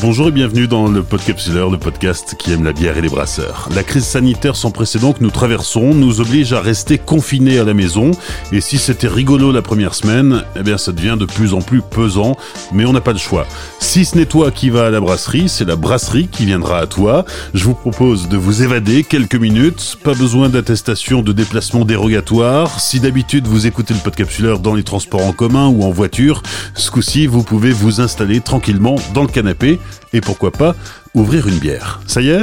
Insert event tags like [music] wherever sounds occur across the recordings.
Bonjour et bienvenue dans le Podcapsuleur, le podcast qui aime la bière et les brasseurs. La crise sanitaire sans précédent que nous traversons nous oblige à rester confinés à la maison. Et si c'était rigolo la première semaine, eh bien ça devient de plus en plus pesant, mais on n'a pas le choix. Si ce n'est toi qui vas à la brasserie, c'est la brasserie qui viendra à toi. Je vous propose de vous évader quelques minutes. Pas besoin d'attestation de déplacement dérogatoire. Si d'habitude vous écoutez le Podcapsuleur dans les transports en commun ou en voiture, ce coup-ci vous pouvez vous installer tranquillement dans le canapé et pourquoi pas ouvrir une bière. Ça y est,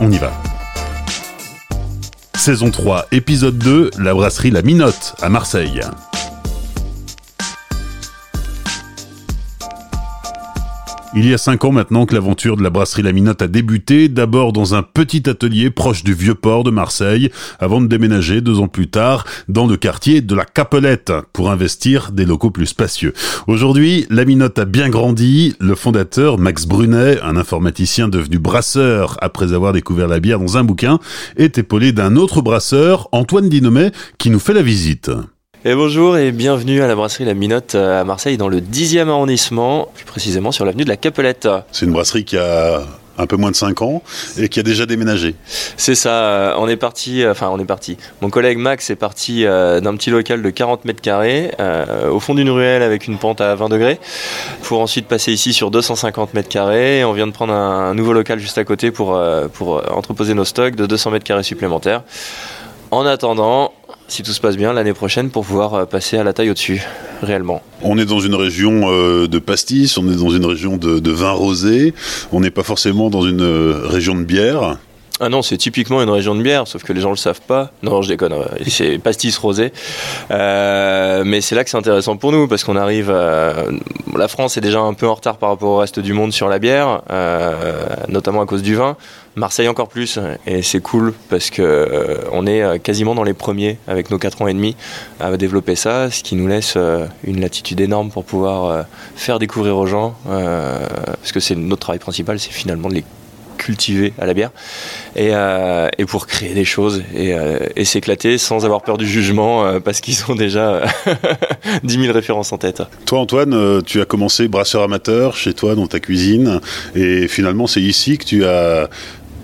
on y va. Saison 3, épisode 2, la brasserie La Minotte à Marseille. Il y a cinq ans maintenant que l'aventure de la brasserie La Minotte a débuté, d'abord dans un petit atelier proche du vieux port de Marseille, avant de déménager deux ans plus tard dans le quartier de la Capelette pour investir des locaux plus spacieux. Aujourd'hui, La Minotte a bien grandi. Le fondateur, Max Brunet, un informaticien devenu brasseur après avoir découvert la bière dans un bouquin, est épaulé d'un autre brasseur, Antoine Dinomet, qui nous fait la visite. Et bonjour et bienvenue à la brasserie La Minotte à Marseille dans le 10e arrondissement, plus précisément sur l'avenue de la Capelette. C'est une brasserie qui a un peu moins de 5 ans et qui a déjà déménagé. C'est ça, on est parti, enfin on est parti. Mon collègue Max est parti euh, d'un petit local de 40 mètres carrés euh, au fond d'une ruelle avec une pente à 20 degrés pour ensuite passer ici sur 250 mètres carrés. On vient de prendre un, nouveau local juste à côté pour, euh, pour entreposer nos stocks de 200 mètres carrés supplémentaires. En attendant, si tout se passe bien, l'année prochaine pour pouvoir euh, passer à la taille au-dessus, réellement. On est dans une région euh, de pastis, on est dans une région de, vin rosé, on n'est pas forcément dans une euh, région de bière. Ah non, c'est typiquement une région de bière, sauf que les gens le savent pas. Non, je déconne. C'est [laughs] pastis rosé, mais c'est là que c'est intéressant pour nous parce qu'on arrive. La France est déjà un peu en retard par rapport au reste du monde sur la bière, notamment à cause du vin. Marseille encore plus, et c'est cool parce que euh, on est euh, quasiment dans les premiers avec nos 4 ans et demi à développer ça, ce qui nous laisse euh, une latitude énorme pour pouvoir faire découvrir aux gens, parce que c'est notre travail principal, c'est finalement de les cultiver à la bière et, et pour créer des choses et, et s'éclater sans avoir peur du jugement parce qu'ils ont déjà [laughs] 10 000 références en tête. Toi Antoine, tu as commencé brasseur amateur chez toi dans ta cuisine et finalement c'est ici que tu as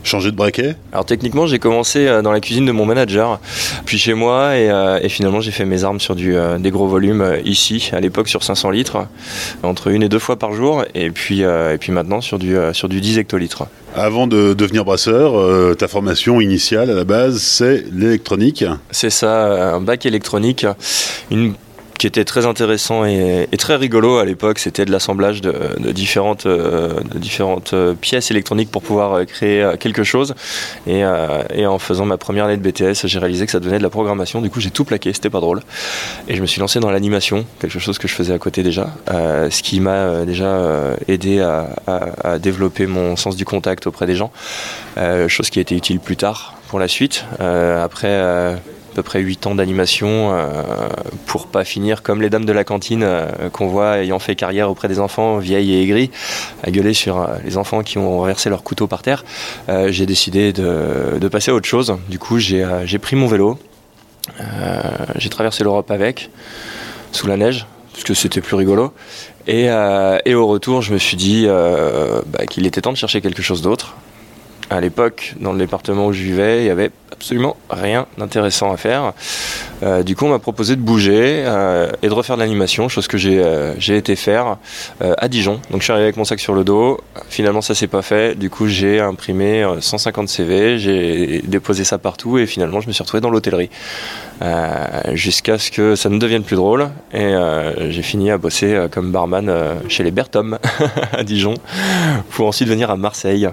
changer de braquet Alors techniquement, j'ai commencé euh, dans la cuisine de mon manager, puis chez moi, et, euh, finalement j'ai fait mes armes sur du, euh, des gros volumes ici, à l'époque sur 500 litres, entre une et deux fois par jour, et puis, et puis maintenant sur du, sur du 10 hectolitres. Avant de devenir brasseur, ta formation initiale à la base, c'est l'électronique C'est ça, un bac électronique, une qui était très intéressant et, très rigolo à l'époque. C'était de l'assemblage de, différentes, euh, euh, pièces électroniques pour pouvoir euh, créer quelque chose. Et, en faisant ma première année de BTS, j'ai réalisé que ça devenait de la programmation. Du coup, j'ai tout plaqué, c'était pas drôle. Et je me suis lancé dans l'animation, quelque chose que je faisais à côté déjà, ce qui m'a déjà aidé à, à, développer mon sens du contact auprès des gens, chose qui a été utile plus tard pour la suite. après peu près 8 ans d'animation euh, pour pas finir comme les dames de la cantine euh, qu'on voit ayant fait carrière auprès des enfants vieilles et aigris à gueuler sur euh, les enfants qui ont renversé leur couteau par terre. j'ai décidé de, passer à autre chose. Du coup, j'ai pris mon vélo, j'ai traversé l'Europe avec, sous la neige, parce que c'était plus rigolo. Et, au retour, je me suis dit bah, qu'il était temps de chercher quelque chose d'autre à l'époque, dans le département où je vivais, il n'y avait absolument rien d'intéressant à faire. Euh, du coup, on m'a proposé de bouger euh, et de refaire de l'animation, chose que j'ai euh, été faire à Dijon. Donc, je suis arrivé avec mon sac sur le dos. Finalement, ça s'est pas fait. Du coup, j'ai imprimé 150 CV, j'ai déposé ça partout et finalement, je me suis retrouvé dans l'hôtellerie jusqu'à ce que ça ne devienne plus drôle. Et j'ai fini à bosser comme barman chez les Bertom [laughs] à Dijon pour ensuite venir à Marseille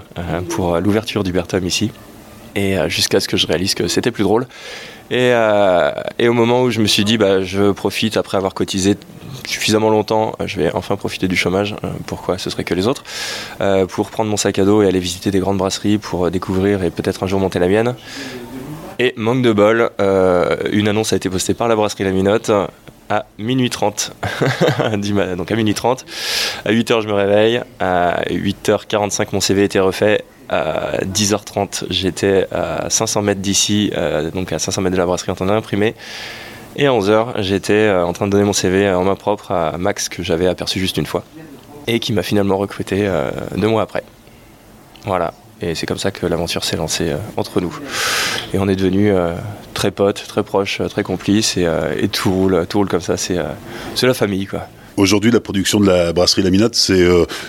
pour l'ouverture du Bertom ici et jusqu'à ce que je réalise que c'était plus drôle. Euh, et, au moment où je me suis dit, bah, je profite après avoir cotisé suffisamment longtemps, je vais enfin profiter du chômage. Euh, pourquoi ce serait que les autres euh, Pour prendre mon sac à dos et aller visiter des grandes brasseries pour découvrir et peut-être un jour monter la mienne. Et manque de bol, une annonce a été postée par la brasserie La Minotte à minuit 30. [laughs] donc à minuit 30. À 8h, je me réveille. À 8h45, mon CV était refait à 10h30, j'étais à 500 mètres d'ici, euh, donc à 500 mètres de la brasserie en train d'imprimer. Et à 11h, j'étais euh, en train de donner mon CV en main propre à Max que j'avais aperçu juste une fois. et qui m'a finalement recruté deux mois après. Voilà. Et c'est comme ça que l'aventure s'est lancée entre nous. Et on est devenus très potes, très proches, très complices, et, et, tout roule, comme ça. C'est la famille, quoi. Aujourd'hui, la production de la brasserie Laminate, c'est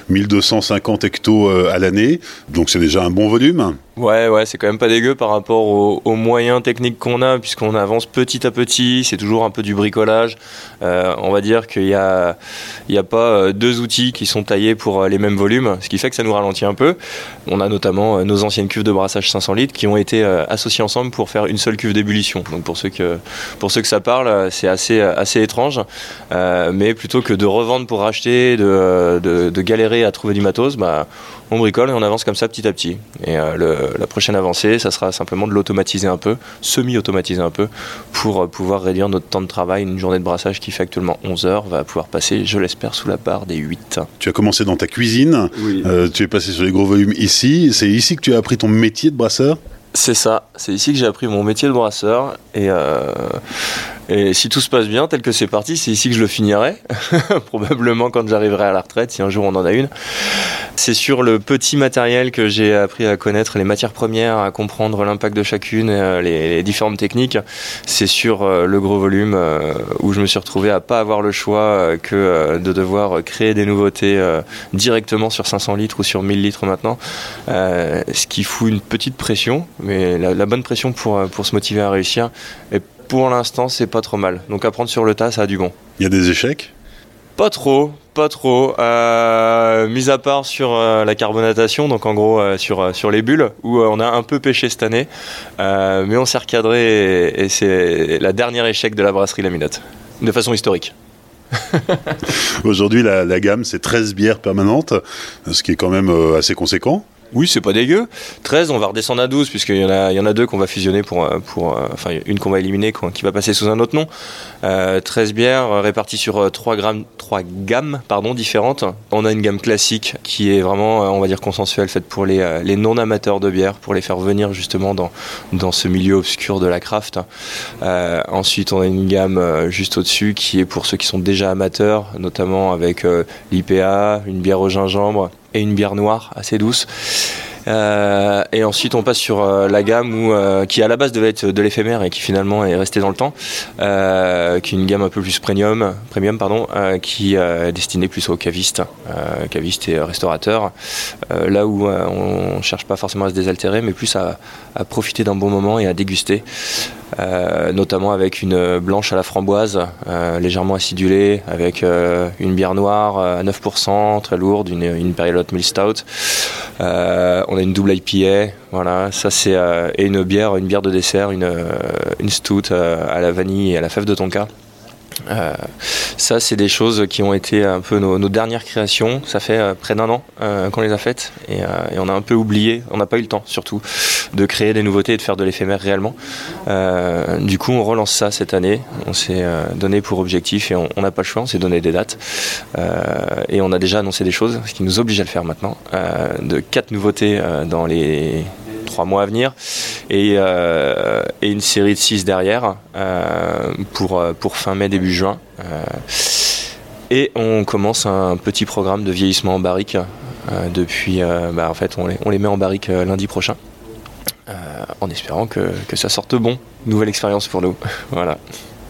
1250 hectos à l'année, donc c'est déjà un bon volume. Ouais, ouais, c'est quand même pas dégueu par rapport aux, moyens techniques qu'on a, puisqu'on avance petit à petit. C'est toujours un peu du bricolage. Euh, on va dire qu'il n'y a, a pas euh, deux outils qui sont taillés pour euh, les mêmes volumes, ce qui fait que ça nous ralentit un peu. On a notamment nos anciennes cuves de brassage 500 litres qui ont été associées ensemble pour faire une seule cuve d'ébullition. Donc pour ceux que, pour ceux que ça parle, c'est assez, assez étrange. mais plutôt que de revendre pour racheter, de, de, de galérer à trouver du matos, bah, on bricole et on avance comme ça petit à petit. Et le, la prochaine avancée, ça sera simplement de l'automatiser un peu, semi-automatiser un peu, pour euh, pouvoir réduire notre temps de travail. Une journée de brassage qui fait actuellement 11 heures va pouvoir passer, je l'espère, sous la barre des 8. Tu as commencé dans ta cuisine, euh, tu es passé sur les gros volumes ici. C'est ici que tu as appris ton métier de brasseur? C'est ça, c'est ici que j'ai appris mon métier de brasseur et, euh, et si tout se passe bien tel que c'est parti, c'est ici que je le finirai, [laughs] probablement quand j'arriverai à la retraite, si un jour on en a une. C'est sur le petit matériel que j'ai appris à connaître les matières premières, à comprendre l'impact de chacune, euh, les, différentes techniques. C'est sur euh, le gros volume où je me suis retrouvé à pas avoir le choix que de devoir créer des nouveautés directement sur 500 litres ou sur 1000 litres maintenant, ce qui fout une petite pression mais la, bonne pression pour, euh, pour se motiver à réussir. Et pour l'instant, c'est pas trop mal. Donc apprendre sur le tas, ça a du bon. Il y a des échecs? Pas trop, pas trop. Euh, mis à part sur euh, la carbonatation, donc en gros sur, sur les bulles, où on a un peu pêché cette année. mais on s'est recadré et, c'est la dernière échec de la brasserie Laminate, de façon historique. [laughs] Aujourd'hui, la, la, gamme, c'est 13 bières permanentes, ce qui est quand même assez conséquent. Oui, c'est pas dégueu. 13, on va redescendre à 12, puisqu'il y, en a, y en a deux qu'on va fusionner pour. Euh, pour euh, enfin, une qu'on va éliminer, qui va passer sous un autre nom. 13 euh, bières réparties sur 3, grammes, 3 gammes pardon, différentes. On a une gamme classique qui est vraiment, on va dire, consensuelle, faite pour les, les non-amateurs de bière, pour les faire venir justement dans, dans ce milieu obscur de la craft. ensuite, on a une gamme juste au-dessus qui est pour ceux qui sont déjà amateurs, notamment avec l'IPA, une bière au gingembre et une bière noire assez douce. Euh, et ensuite, on passe sur euh, la gamme où, euh, qui à la base devait être de l'éphémère et qui finalement est restée dans le temps, qui est une gamme un peu plus premium, premium pardon, qui est destinée plus aux cavistes, et restaurateurs. là où on cherche pas forcément à se désaltérer, mais plus à profiter d'un bon moment et à déguster. Euh, notamment avec une blanche à la framboise, euh, légèrement acidulée, avec euh, une bière noire à 9%, très lourde, une, une Perilot Mill Stout. on a une double IPA, voilà, ça c'est et une bière, une bière de dessert, une, une stout à la vanille et à la fève de tonka. Euh, ça, c'est des choses qui ont été un peu nos, dernières créations. Ça fait euh, près d'un an euh, qu'on les a faites et, on a un peu oublié, on n'a pas eu le temps surtout de créer des nouveautés et de faire de l'éphémère réellement. du coup, on relance ça cette année. On s'est donné pour objectif et on n'a pas le choix, on s'est donné des dates et on a déjà annoncé des choses, ce qui nous oblige à le faire maintenant. de quatre nouveautés dans les trois mois à venir et, euh, et une série de six derrière euh, pour, euh, pour fin mai, début juin. et on commence un petit programme de vieillissement en barrique. depuis, bah, en fait, on les, on les met en barrique lundi prochain. en espérant que, que, ça sorte bon. Nouvelle expérience pour nous. [laughs] voilà.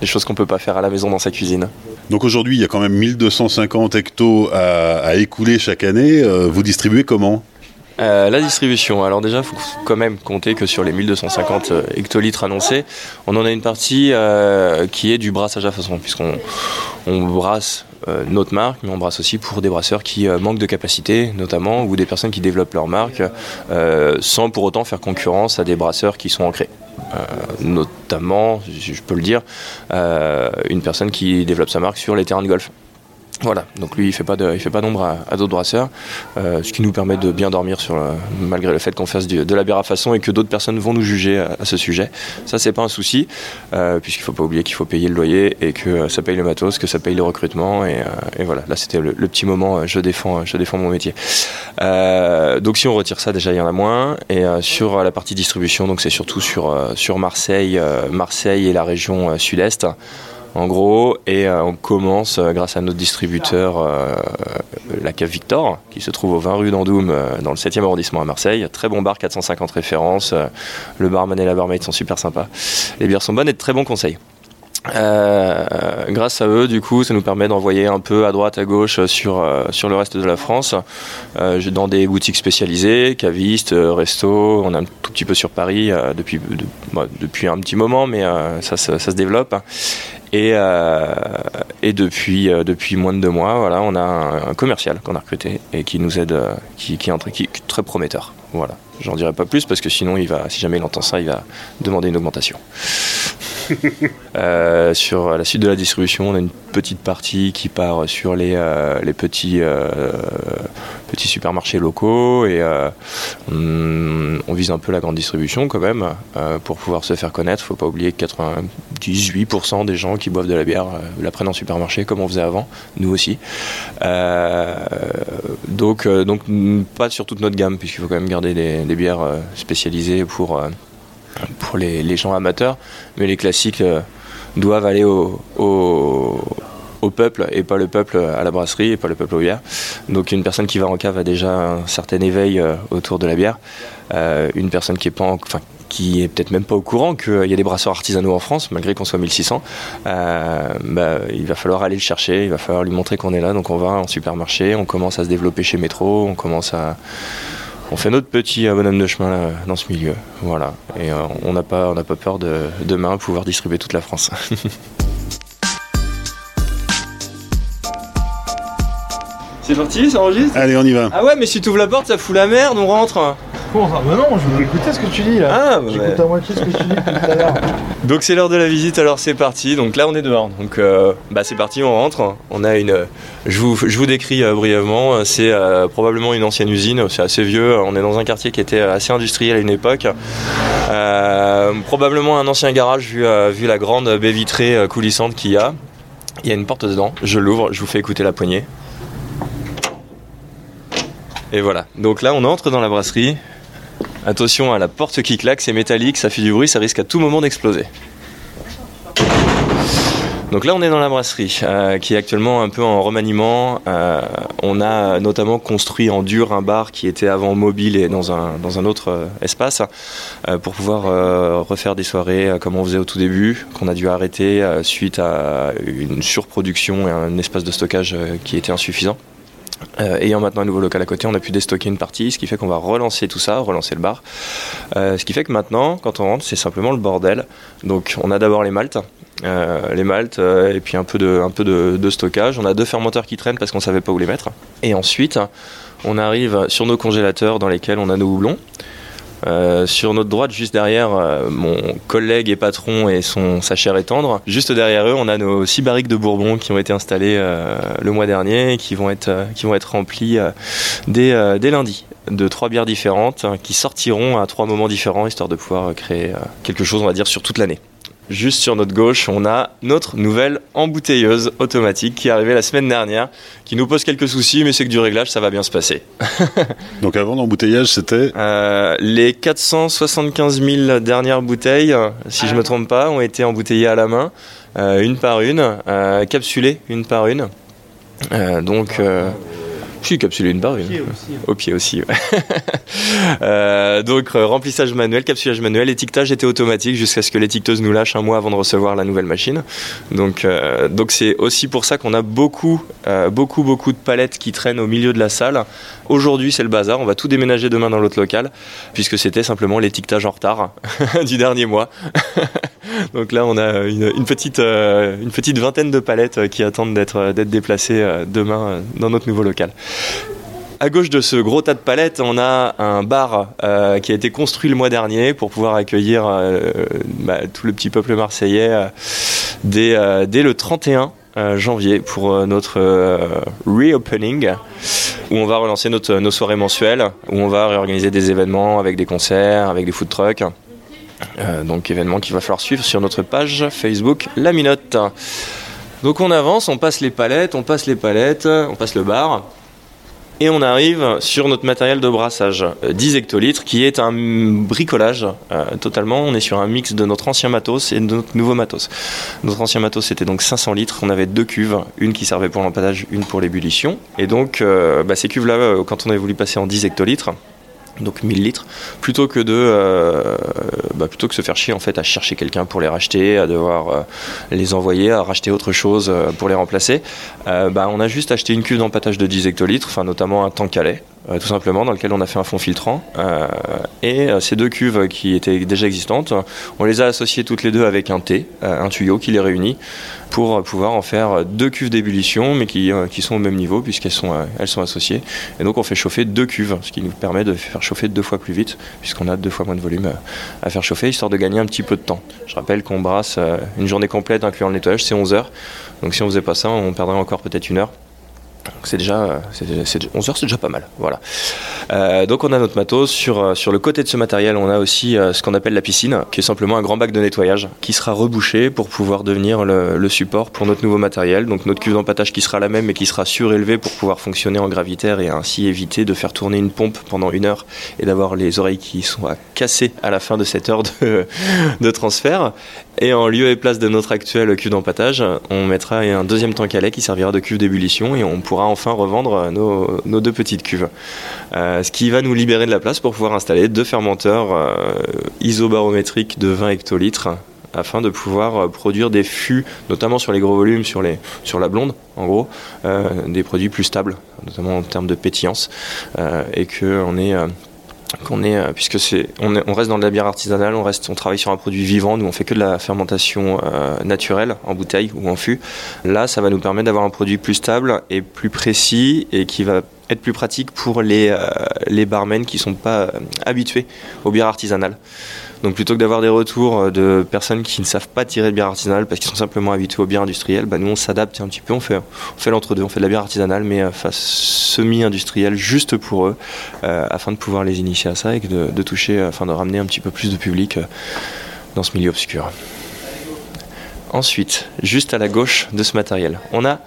Des choses qu'on peut pas faire à la maison dans sa cuisine. Donc aujourd'hui, il y a quand même 1250 hectos à, à écouler chaque année. vous distribuez comment? Euh, la distribution. Alors déjà, il faut quand même compter que sur les 1250 euh, hectolitres annoncés, on en a une partie euh, qui est du brassage à façon, puisqu'on on brasse notre marque, mais on brasse aussi pour des brasseurs qui manquent de capacité, notamment, ou des personnes qui développent leur marque, sans pour autant faire concurrence à des brasseurs qui sont ancrés. notamment, je peux le dire, une personne qui développe sa marque sur les terrains de golf. Voilà, donc lui il fait pas fait pas d'ombre à, d'autres brasseurs, euh, ce qui nous permet de bien dormir sur malgré le fait qu'on fasse de la bière à façon et que d'autres personnes vont nous juger à, ce sujet. Ça c'est pas un souci, euh, puisqu'il faut pas oublier qu'il faut payer le loyer et que ça paye le matos, que ça paye le recrutement et, euh, voilà. Là c'était le, petit moment, je défends, je défends mon métier. donc si on retire ça déjà il y en a moins et sur la partie distribution donc c'est surtout sur sur Marseille, Marseille et la région sud-est en gros, et on commence grâce à notre distributeur, la Cave Victor, qui se trouve au 20 rue d'Andoum, dans le 7e arrondissement à Marseille. Très bon bar, 450 références. le barman et la barmaid sont super sympas. Les bières sont bonnes et de très bons conseils. Euh, grâce à eux, du coup, ça nous permet d'envoyer un peu à droite, à gauche sur, euh, sur le reste de la France, euh, dans des boutiques spécialisées, cavistes, restos. On a un tout petit peu sur Paris depuis, bah, depuis un petit moment, mais ça, ça, se développe. Et, et depuis, depuis moins de deux mois, voilà, on a un, commercial qu'on a recruté et qui nous aide, qui, qui, est qui est très prometteur. Voilà. J'en dirai pas plus parce que sinon, il va, si jamais il entend ça, il va demander une augmentation. [laughs] Euh, sur la suite de la distribution, on a une petite partie qui part sur les, euh, les petits, euh, petits supermarchés locaux et on, vise un peu la grande distribution quand même pour pouvoir se faire connaître. Il ne faut pas oublier que 98% des gens qui boivent de la bière la prennent en supermarché comme on faisait avant, nous aussi. donc, donc pas sur toute notre gamme puisqu'il faut quand même garder des, des bières spécialisées pour pour les, gens amateurs, mais les classiques euh, doivent aller au, peuple et pas le peuple à la brasserie et pas le peuple au bière. Donc une personne qui va en cave a déjà un certain éveil euh, autour de la bière. Euh, une personne qui est pas enfin, qui est peut-être même pas au courant qu'il y a des brasseurs artisanaux en France, malgré qu'on soit 1600, bah, il va falloir aller le chercher, il va falloir lui montrer qu'on est là. Donc on va en supermarché, on commence à se développer chez Métro, on commence à, on fait notre petit bonhomme de chemin dans ce milieu. Voilà. Et euh, on n'a pas, on pas peur de demain pouvoir distribuer toute la France. [laughs] C'est parti, ça enregistre? Allez, on y va. Ah ouais, mais si tu ouvres la porte, ça fout la merde, on rentre. Bah non, je veux écouter ce que tu dis là. Ah, bah J'écoute à moitié ce que tu dis tout à l'heure. [laughs] Donc c'est l'heure de la visite, alors c'est parti. Donc là on est dehors. Donc euh, bah c'est parti, on rentre. On a une. Je vous, je vous décris euh, brièvement. C'est euh, probablement une ancienne usine. C'est assez vieux. On est dans un quartier qui était assez industriel à une époque. probablement un ancien garage vu, vu la grande baie vitrée coulissante qu'il y a. Il y a une porte dedans. Je l'ouvre. Je vous fais écouter la poignée. Et voilà. Donc là, on entre dans la brasserie. Attention à la porte qui claque, c'est métallique, ça fait du bruit, ça risque à tout moment d'exploser. Donc là, on est dans la brasserie, euh, qui est actuellement un peu en remaniement. Euh, on a notamment construit en dur un bar qui était avant mobile et dans un, dans un autre euh, espace, pour pouvoir refaire des soirées comme on faisait au tout début, qu'on a dû arrêter suite à une surproduction et un espace de stockage qui était insuffisant. Euh, ayant maintenant un nouveau local à côté, on a pu déstocker une partie, ce qui fait qu'on va relancer tout ça, relancer le bar. Euh, ce qui fait que maintenant, quand on rentre, c'est simplement le bordel. Donc on a d'abord les maltes, euh, les maltes et puis un peu, de, un peu de, stockage. On a deux fermenteurs qui traînent parce qu'on ne savait pas où les mettre. Et ensuite, on arrive sur nos congélateurs dans lesquels on a nos houblons. Euh, sur notre droite, juste derrière, euh, mon collègue et patron et son, sa chair est tendre. Juste derrière eux, on a nos six barriques de Bourbon qui ont été installées euh, le mois dernier et qui vont être, qui vont être remplies dès, dès lundi de trois bières différentes qui sortiront à trois moments différents histoire de pouvoir créer quelque chose, on va dire, sur toute l'année. Juste sur notre gauche, on a notre nouvelle embouteilleuse automatique qui est arrivée la semaine dernière, qui nous pose quelques soucis, mais c'est que du réglage, ça va bien se passer. [laughs] Donc avant l'embouteillage, c'était euh, Les 475 000 dernières bouteilles, si je ne me trompe pas, ont été embouteillées à la main, euh, une par une, euh, capsulées une par une. donc... Si, capsulé une barre. Au pied aussi. [laughs] euh, donc euh, remplissage manuel, capsulage manuel, étiquetage était automatique jusqu'à ce que l'étiqueteuse nous lâche un mois avant de recevoir la nouvelle machine. Donc euh, donc c'est aussi pour ça qu'on a beaucoup beaucoup beaucoup de palettes qui traînent au milieu de la salle. Aujourd'hui c'est le bazar, on va tout déménager demain dans l'autre local puisque c'était simplement l'étiquetage en retard [laughs] du dernier mois. [laughs] donc là on a une, une petite vingtaine de palettes qui attendent d'être d'être déplacées demain dans notre nouveau local. À gauche de ce gros tas de palettes, on a un bar euh, qui a été construit le mois dernier pour pouvoir accueillir euh, bah, tout le petit peuple marseillais euh, dès, le 31 janvier pour notre reopening où on va relancer nos soirées mensuelles, où on va réorganiser des événements avec des concerts, avec des food trucks. Donc événements qu'il va falloir suivre sur notre page Facebook La Minote. Donc on avance, on passe les palettes, on passe les palettes, on passe le bar. Et on arrive sur notre matériel de brassage, 10 hectolitres, qui est un bricolage totalement. On est sur un mix de notre ancien matos et de notre nouveau matos. Notre ancien matos c'était donc 500 litres. On avait deux cuves, une qui servait pour l'empattage, une pour l'ébullition. Et donc bah, ces cuves-là, quand on avait voulu passer en 10 hectolitres, donc 1000 litres, plutôt que de euh, bah, se faire chier en fait à chercher quelqu'un pour les racheter, à devoir euh, les envoyer, à racheter autre chose euh, pour les remplacer, bah, on a juste acheté une cuve d'empattage de 10 hectolitres, enfin notamment un tank tout simplement, dans lequel on a fait un fond filtrant. et ces deux cuves qui étaient déjà existantes, on les a associées toutes les deux avec un T, un tuyau qui les réunit pour pouvoir en faire deux cuves d'ébullition, mais qui, qui, sont au même niveau puisqu'elles sont, elles sont associées. Et donc on fait chauffer deux cuves, ce qui nous permet de faire chauffer deux fois plus vite, puisqu'on a deux fois moins de volume à faire chauffer, histoire de gagner un petit peu de temps. Je rappelle qu'on brasse une journée complète, incluant le nettoyage, c'est 11 heures. Donc si on faisait pas ça, on perdrait encore peut-être une heure c'est déjà, 11 heures, c'est déjà pas mal. Voilà. Euh, donc on a notre matos. Sur, euh, sur le côté de ce matériel, on a aussi euh, ce qu'on appelle la piscine, qui est simplement un grand bac de nettoyage, qui sera rebouché pour pouvoir devenir le, support pour notre nouveau matériel. Donc notre cuve d'empattage qui sera la même, mais qui sera surélevée pour pouvoir fonctionner en gravitaire et ainsi éviter de faire tourner une pompe pendant une heure et d'avoir les oreilles qui sont à casser à la fin de cette heure de, de transfert. Et en lieu et place de notre actuelle cuve d'empattage, on mettra un deuxième tank à lait qui servira de cuve d'ébullition et on pourra enfin revendre nos, nos deux petites cuves. Euh, ce qui va nous libérer de la place pour pouvoir installer deux fermenteurs euh, isobarométriques de 20 hectolitres afin de pouvoir euh, produire des fûts, notamment sur les gros volumes, sur, les, sur la blonde, en gros, euh, des produits plus stables, notamment en termes de pétillance, euh, et qu'on est euh, puisque c'est, on, on, reste dans de la bière artisanale, on reste, on travaille sur un produit vivant, nous on fait que de la fermentation euh, naturelle en bouteille ou en fût. Là, ça va nous permettre d'avoir un produit plus stable et plus précis et qui va être plus pratique pour les, euh, les barmen qui sont pas habitués aux bières artisanales. Donc plutôt que d'avoir des retours euh, de personnes qui ne savent pas tirer de bière artisanale parce qu'ils sont simplement habitués aux bières industrielles, bah nous on s'adapte un petit peu, on fait, on fait l'entre-deux, on fait de la bière artisanale mais euh, face semi-industrielle juste pour eux, euh, afin de pouvoir les initier à ça et de toucher, afin de ramener un petit peu plus de public dans ce milieu obscur. Ensuite, juste à la gauche de ce matériel, on a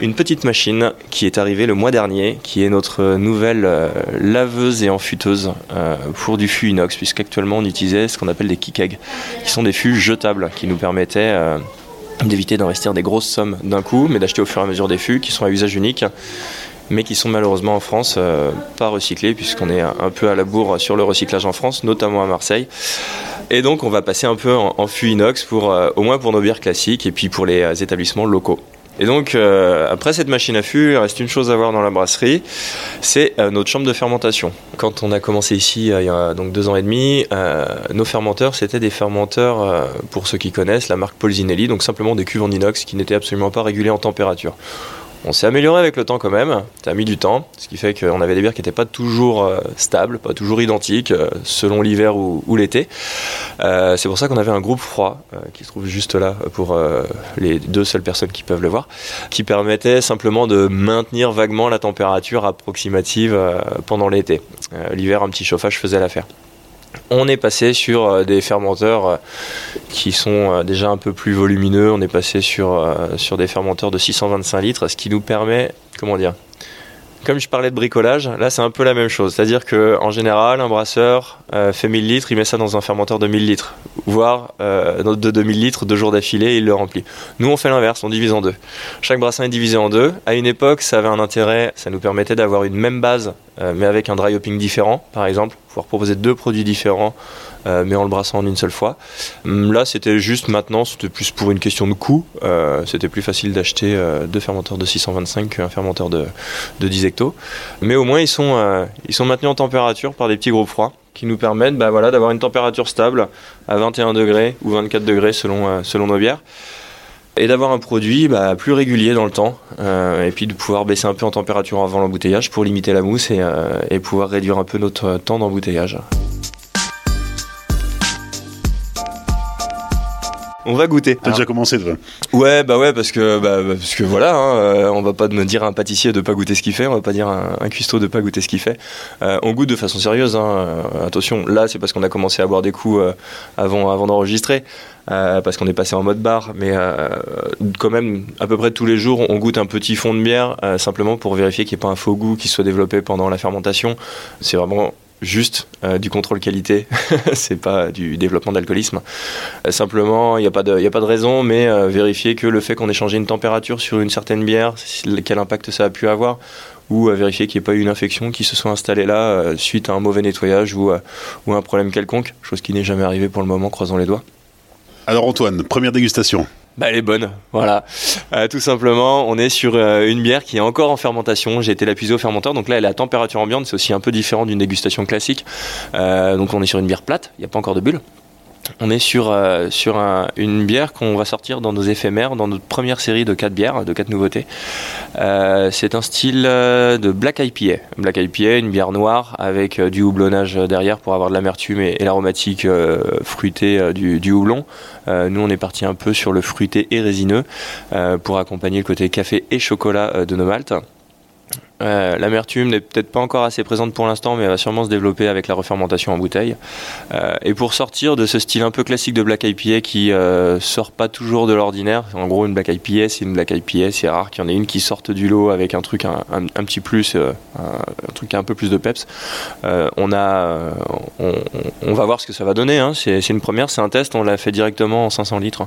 une petite machine qui est arrivée le mois dernier, qui est notre nouvelle euh, laveuse et enfuteuse euh, pour du fût inox, puisqu'actuellement on utilisait ce qu'on appelle des kick qui sont des fûts jetables, qui nous permettaient euh, d'éviter d'investir des grosses sommes d'un coup, mais d'acheter au fur et à mesure des fûts qui sont à usage unique mais qui sont malheureusement en France pas recyclés puisqu'on est un peu à la bourre sur le recyclage en France, notamment à Marseille. Et donc on va passer un peu en, fût inox pour au moins pour nos bières classiques et puis pour les établissements locaux. Et donc, euh, après cette machine à fût, il reste une chose à voir dans la brasserie, c'est euh, notre chambre de fermentation. Quand on a commencé ici, euh, il y a donc deux ans et demi, nos fermenteurs, c'était des fermenteurs, pour ceux qui connaissent, la marque Polzinelli, donc simplement des cuves en inox qui n'étaient absolument pas régulées en température. On s'est amélioré avec le temps quand même, ça a mis du temps, ce qui fait qu'on avait des bières qui n'étaient pas toujours euh, stables, pas toujours identiques, euh, selon l'hiver ou, l'été. Euh, c'est pour ça qu'on avait un groupe froid, qui se trouve juste là pour les deux seules personnes qui peuvent le voir, qui permettait simplement de maintenir vaguement la température approximative pendant l'été. l'hiver, un petit chauffage faisait l'affaire on est passé sur euh, des fermenteurs euh, qui sont euh, déjà un peu plus volumineux. On est passé sur, des fermenteurs de 625 litres, ce qui nous permet, comment dire, comme je parlais de bricolage, là c'est un peu la même chose. C'est-à-dire qu'en général, un brasseur fait 1000 litres, il met ça dans un fermenteur de 1000 litres, voire de 2000 litres deux jours d'affilée il le remplit. Nous on fait l'inverse, on divise en deux. Chaque brassin est divisé en deux. À une époque, ça avait un intérêt, ça nous permettait d'avoir une même base, mais avec un dry hopping différent, par exemple pouvoir proposer deux produits différents, euh, mais en le brassant en une seule fois. Hum, là, c'était juste maintenant, c'était plus pour une question de coût. Euh, c'était plus facile d'acheter euh, deux fermenteurs de 625 qu'un fermenteur de, de 10 hecto. Mais au moins, ils sont, ils sont maintenus en température par des petits groupes froids qui nous permettent bah, voilà, d'avoir une température stable à 21 degrés ou 24 degrés selon, selon nos bières et d'avoir un produit bah, plus régulier dans le temps euh, et puis de pouvoir baisser un peu en température avant l'embouteillage pour limiter la mousse et, euh, et pouvoir réduire un peu notre temps d'embouteillage. On va goûter. T'as déjà commencé toi Ouais, bah ouais, parce que, bah, parce que voilà, hein, euh, on va pas me dire à un pâtissier de pas goûter ce qu'il fait, on va pas dire à un, cuistot de pas goûter ce qu'il fait. Euh, on goûte de façon sérieuse, hein, euh, attention, là c'est parce qu'on a commencé à boire des coups avant, avant d'enregistrer. parce qu'on est passé en mode bar, mais quand même à peu près tous les jours on goûte un petit fond de bière simplement pour vérifier qu'il n'y ait pas un faux goût qui soit développé pendant la fermentation. C'est vraiment juste euh, du contrôle qualité, [laughs] c'est pas du développement d'alcoolisme. Euh, simplement, il n'y a, pas de, a pas de raison, mais euh, vérifier que le fait qu'on ait changé une température sur une certaine bière, quel impact ça a pu avoir, ou vérifier qu'il n'y ait pas eu une infection qui se soit installée là suite à un mauvais nettoyage ou, ou un problème quelconque, chose qui n'est jamais arrivée pour le moment, croisons les doigts. Alors Antoine, première dégustation bah, elle est bonne, voilà. Euh, tout simplement, on est sur euh, une bière qui est encore en fermentation. J'ai été la puiser au fermenteur, donc là elle est à température ambiante. C'est aussi un peu différent d'une dégustation classique. Euh, donc on est sur une bière plate, il n'y a pas encore de bulles. On est sur, euh, une bière qu'on va sortir dans nos éphémères, dans notre première série de 4 bières, de 4 nouveautés. Euh, c'est un style euh, de Black IPA. Black IPA, une bière noire avec du houblonnage derrière pour avoir de l'amertume et, l'aromatique fruitée du, du, houblon. nous, on est parti un peu sur le fruité et résineux pour accompagner le côté café et chocolat de nos maltes. Euh, l'amertume n'est peut-être pas encore assez présente pour l'instant, mais elle va sûrement se développer avec la refermentation en bouteille. Euh, et pour sortir de ce style un peu classique de Black IPA qui euh, sort pas toujours de l'ordinaire, en gros une Black IPA c'est une Black IPA, c'est rare qu'il y en ait une qui sorte du lot avec un truc un, petit plus, un, truc qui a un peu plus de peps. on a, on, va voir ce que ça va donner. Hein. C'est une première, c'est un test, on l'a fait directement en 500 litres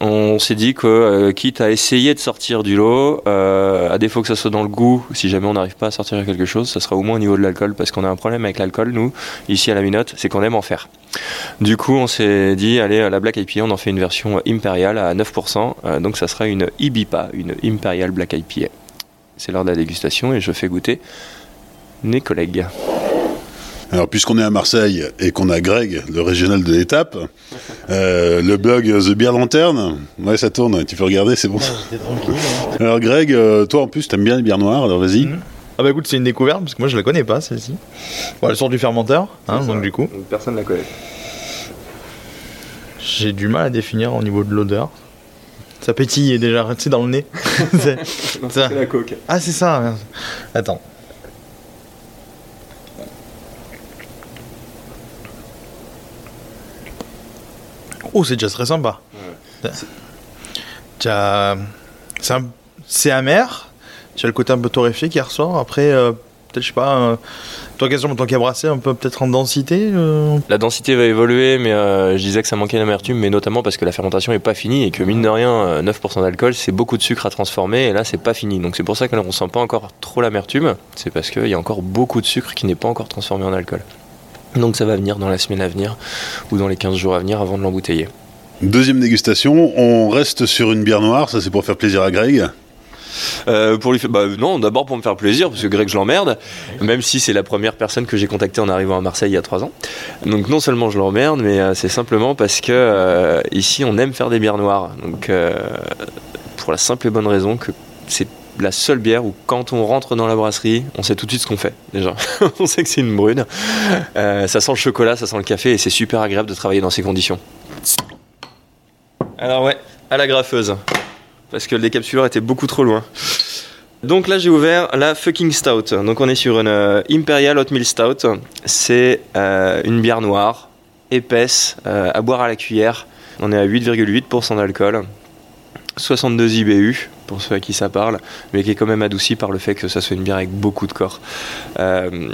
on s'est dit que euh, quitte à essayer de sortir du lot, euh, à défaut que ça soit dans le goût, si jamais on n'arrive pas à sortir quelque chose, ça sera au moins au niveau de l'alcool, parce qu'on a un problème avec l'alcool, nous, ici à la Minote, c'est qu'on aime en faire. Du coup, on s'est dit, allez, la Black IPA, on en fait une version impériale à 9%, euh, donc ça sera une IBIPA, une Imperial Black IPA. C'est l'heure de la dégustation et je fais goûter mes collègues. Alors, puisqu'on est à Marseille et qu'on a Greg, le régional de l'étape, euh, le blog The Beer Lanterne, ouais, ça tourne, tu peux regarder, c'est bon. tranquille. Hein. Alors, Greg, euh, toi en plus, t'aimes bien les bières noires, alors vas-y. Mhm. Ah bah écoute, c'est une découverte parce que moi je la connais pas celle-ci. Bon, elle sort du fermenteur, hein, donc du coup. personne la connaît. J'ai du mal à définir au niveau de l'odeur. Ça pétille déjà, tu sais, dans le nez. [laughs] [laughs] c'est la coque. Ah, c'est ça. Attends. Oh, c'est déjà très sympa. C'est amer. Tu as le côté un peu torréfié qui ressort. Après, euh, peut-être, je sais pas, euh, toi, question en tant qu'abrassé, un peu peut-être en densité euh La densité va évoluer, mais je disais que ça manquait d'amertume, mais notamment parce que la fermentation n'est pas finie et que mine de rien, 9% d'alcool, c'est beaucoup de sucre à transformer et là, c'est pas fini. Donc, c'est pour ça qu'on ne sent pas encore trop l'amertume. C'est parce qu'il y a encore beaucoup de sucre qui n'est pas encore transformé en alcool. Donc ça va venir dans la semaine à venir ou dans les 15 jours à venir avant de l'embouteiller. Deuxième dégustation, on reste sur une bière noire, ça c'est pour faire plaisir à Greg. Euh, pour lui faire, bah, non, d'abord pour me faire plaisir, parce que Greg, je l'emmerde, même si c'est la première personne que j'ai contactée en arrivant à Marseille il y a trois ans. Donc non seulement je l'emmerde, mais euh, c'est simplement parce que euh, ici on aime faire des bières noires. Donc pour la simple et bonne raison que c'est la seule bière où quand on rentre dans la brasserie, on sait tout de suite ce qu'on fait déjà. [laughs] on sait que c'est une brune. Euh, ça sent le chocolat, ça sent le café et c'est super agréable de travailler dans ces conditions. Alors ouais, à la graffeuse. Parce que le décapsuleur était beaucoup trop loin. Donc là j'ai ouvert la fucking stout. Donc on est sur une euh, Imperial Oatmeal Stout. C'est euh, une bière noire, épaisse, à boire à la cuillère. On est à 8,8% d'alcool. 62 IBU, pour ceux à qui ça parle, mais qui est quand même adouci par le fait que ça soit une bière avec beaucoup de corps. Euh,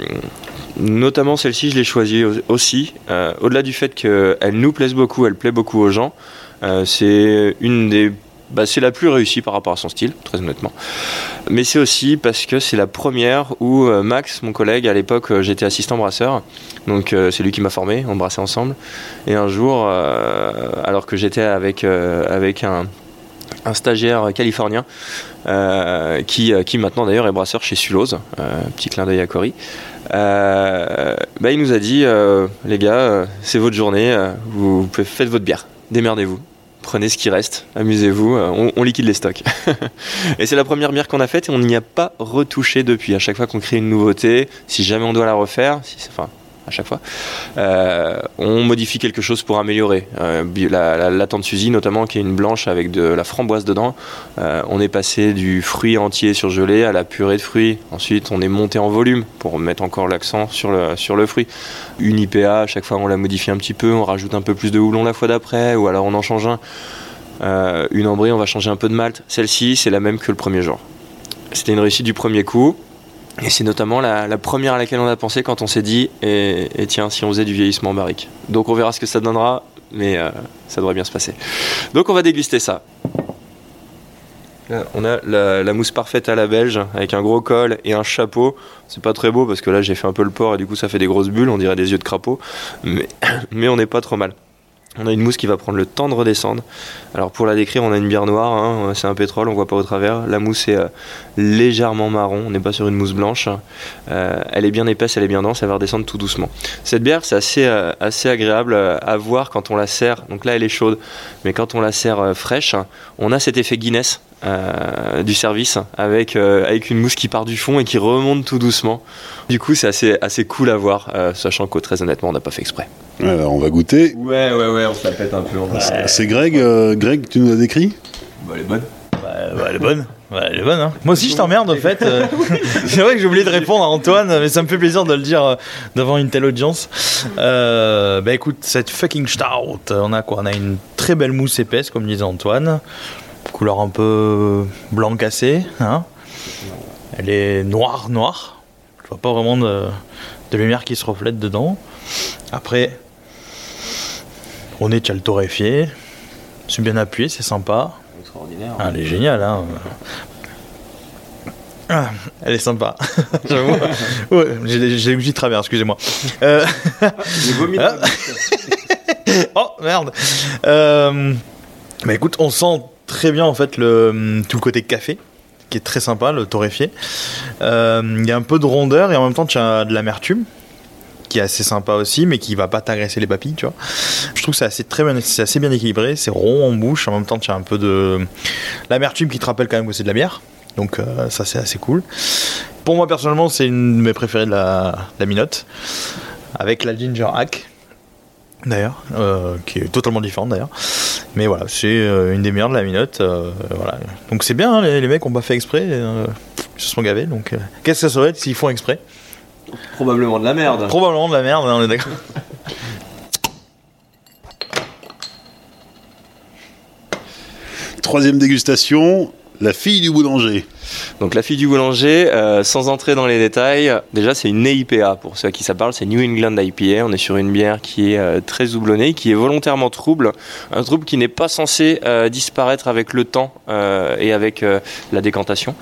notamment celle-ci, je l'ai choisie aussi, euh, au-delà du fait qu'elle nous plaise beaucoup, elle plaît beaucoup aux gens, euh, c'est une des bah, c'est la plus réussie par rapport à son style, très honnêtement. Mais c'est aussi parce que c'est la première où Max, mon collègue, à l'époque, j'étais assistant brasseur. Donc c'est lui qui m'a formé, on brassait ensemble. Et un jour, alors que j'étais avec, avec un, un stagiaire californien euh, qui, euh, qui maintenant d'ailleurs est brasseur chez Sulose, euh, petit clin d'œil à Cory. bah, il nous a dit les gars, c'est votre journée, vous faites votre bière, démerdez-vous. Prenez ce qui reste, amusez-vous, on, liquide les stocks. [laughs] et c'est la première bière qu'on a faite et on n'y a pas retouché depuis. À chaque fois qu'on crée une nouveauté, si jamais on doit la refaire, si, enfin, à chaque fois. Euh, on modifie quelque chose pour améliorer. Euh, la, la, tente Suzy, notamment, qui est une blanche avec de la framboise dedans, euh, on est passé du fruit entier surgelé à la purée de fruits. Ensuite, on est monté en volume pour mettre encore l'accent sur le, sur le fruit. Une IPA, à chaque fois, on la modifie un petit peu, on rajoute un peu plus de houblon la fois d'après, ou alors on en change un. une ambrée, on va changer un peu de malt. Celle-ci, c'est la même que le premier jour. C'était une réussite du premier coup. Et c'est notamment la, première à laquelle on a pensé quand on s'est dit et, tiens, si on faisait du vieillissement en barrique. Donc on verra ce que ça donnera, mais euh, ça devrait bien se passer. Donc on va déguster ça. on a la, mousse parfaite à la belge avec un gros col et un chapeau. C'est pas très beau parce que là j'ai fait un peu le porc et du coup ça fait des grosses bulles, on dirait des yeux de crapaud. Mais, [coughs] mais on n'est pas trop mal. On a une mousse qui va prendre le temps de redescendre. Alors pour la décrire, on a une bière noire, hein, c'est un pétrole, on voit pas au travers. La mousse est euh, légèrement marron, on n'est pas sur une mousse blanche. Euh, elle est bien épaisse, elle est bien dense, elle va redescendre tout doucement. Cette bière, c'est assez, euh, agréable à voir quand on la sert. Donc là, elle est chaude, mais quand on la sert fraîche, on a cet effet Guinness euh, du service avec, euh, avec une mousse qui part du fond et qui remonte tout doucement. Du coup, c'est assez, assez cool à voir, euh, sachant que très honnêtement, on n'a pas fait exprès. Alors, on va goûter. Ouais, ouais, ouais, on se la pète un peu. C'est Greg, Greg, tu nous l'as décrit bah, Elle est bonne. Bah, bah, elle est bonne. elle est bonne, hein. Moi aussi, je t'emmerde, en fait. [laughs] [laughs] c'est vrai que j'ai oublié de répondre à Antoine, mais ça me fait plaisir de le dire devant une telle audience. bah écoute, cette fucking stout, on a quoi? On a une très belle mousse épaisse, comme disait Antoine couleur un peu blanc cassé. Hein. Elle est noire, noire. Je vois pas vraiment de, lumière qui se reflète dedans. Après, on est le torréfié. C'est bien appuyé, c'est sympa. Extraordinaire. Ah, elle est géniale. Hein. Ah, elle est sympa. [laughs] j'ai eu travers, excusez-moi. Euh... Ah. [laughs] oh merde. Euh... Bah écoute, on sent très bien en fait le, tout le côté café qui est très sympa, le torréfié. Euh, il y a un peu de rondeur et en même temps tu as de l'amertume qui est assez sympa aussi, mais qui va pas t'agresser les papilles, tu vois. Je trouve que c'est assez, très bien, c'est assez bien équilibré, c'est rond en bouche, en même temps tu as un peu de l'amertume qui te rappelle quand même que c'est de la bière. Donc euh, ça c'est assez cool. Pour moi personnellement c'est une de mes préférées de la, la minote. Avec la ginger hack d'ailleurs, euh, qui est totalement différente d'ailleurs. Mais voilà, c'est euh, une des meilleures de la minote. Euh, voilà. Donc c'est bien, hein, les, mecs ont pas fait exprès, ils se sont gavés. Donc qu'est-ce que ça serait s'ils font exprès? Probablement de la merde. Probablement de la merde, on est d'accord. Troisième dégustation, la fille du boulanger. Donc la fille du boulanger, euh, sans entrer dans les détails, déjà c'est une IPA pour ceux à qui ça parle, c'est New England IPA. On est sur une bière qui est euh, très houblonnée, qui est volontairement trouble, un trouble qui n'est pas censé euh, disparaître avec le temps et avec la décantation,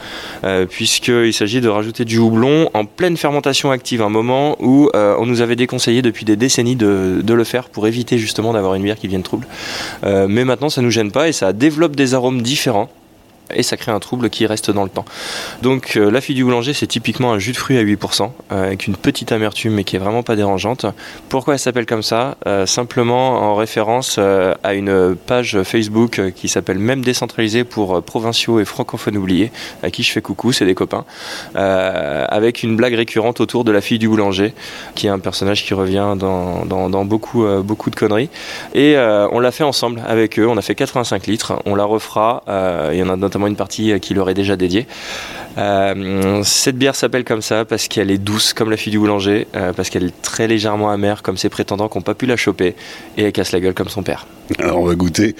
puisqu'il s'agit de rajouter du houblon en pleine fermentation active, un moment où on nous avait déconseillé depuis des décennies de, de le faire pour éviter justement d'avoir une bière qui vienne trouble. mais maintenant ça nous gêne pas et ça développe des arômes différents et ça crée un trouble qui reste dans le temps. Donc euh, la fille du boulanger, c'est typiquement un jus de fruits à 8%, euh, avec une petite amertume mais qui est vraiment pas dérangeante. Pourquoi elle s'appelle comme ça? Euh, Simplement en référence à une page Facebook qui s'appelle Même décentralisé pour provinciaux et francophones oubliés, à qui je fais coucou, c'est des copains, avec une blague récurrente autour de la fille du boulanger, qui est un personnage qui revient dans beaucoup, beaucoup de conneries. Et on l'a fait ensemble avec eux, on a fait 85 litres, on la refera, il y en a notamment une partie euh, qui leur est déjà dédiée. Euh, cette bière s'appelle comme ça parce qu'elle est douce comme la fille du boulanger, euh, parce qu'elle est très légèrement amère comme ses prétendants qui n'ont pas pu la choper, et elle casse la gueule comme son père. [laughs] Alors on va goûter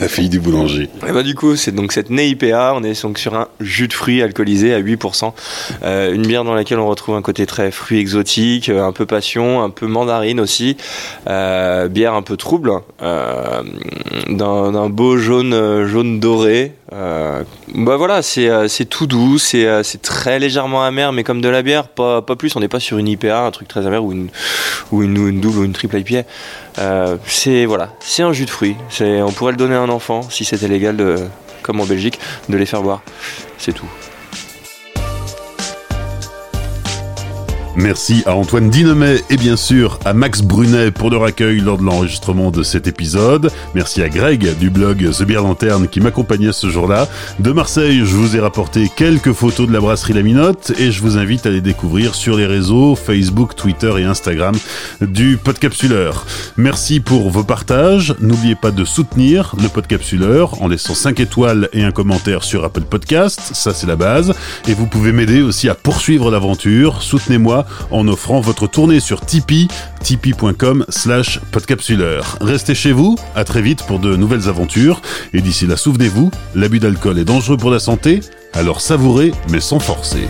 la fille du boulanger. Et bah du coup c'est donc cette NEIPA, on est donc sur un jus de fruits alcoolisé à 8%, une bière dans laquelle on retrouve un côté très fruit exotique, un peu passion, un peu mandarine aussi, bière un peu trouble, d'un beau jaune jaune doré, euh, bah voilà, c'est euh, tout doux, euh, c'est très légèrement amer, mais comme de la bière, pas, pas plus. On n'est pas sur une IPA, un truc très amer ou une, ou une, double ou une triple IPA. c'est voilà, c'est un jus fruits. On pourrait le donner à un enfant si c'était légal, comme en Belgique, de les faire boire. C'est tout. Merci à Antoine Dinemet et bien sûr à Max Brunet pour leur accueil lors de l'enregistrement de cet épisode. Merci à Greg du blog The Beer Lanterne qui m'accompagnait ce jour-là. De Marseille, je vous ai rapporté quelques photos de la brasserie La Minotte et je vous invite à les découvrir sur les réseaux Facebook, Twitter et Instagram du Podcapsuleur. Merci pour vos partages. N'oubliez pas de soutenir le Podcapsuleur en laissant 5 étoiles et un commentaire sur Apple Podcast. Ça, c'est la base. Et vous pouvez m'aider aussi à poursuivre l'aventure. Soutenez-moi en offrant votre tournée sur Tipeee, tipeee.com slash podcapsuleur. Restez chez vous, à très vite pour de nouvelles aventures, et d'ici là, souvenez-vous, l'abus d'alcool est dangereux pour la santé, alors savourez mais sans forcer.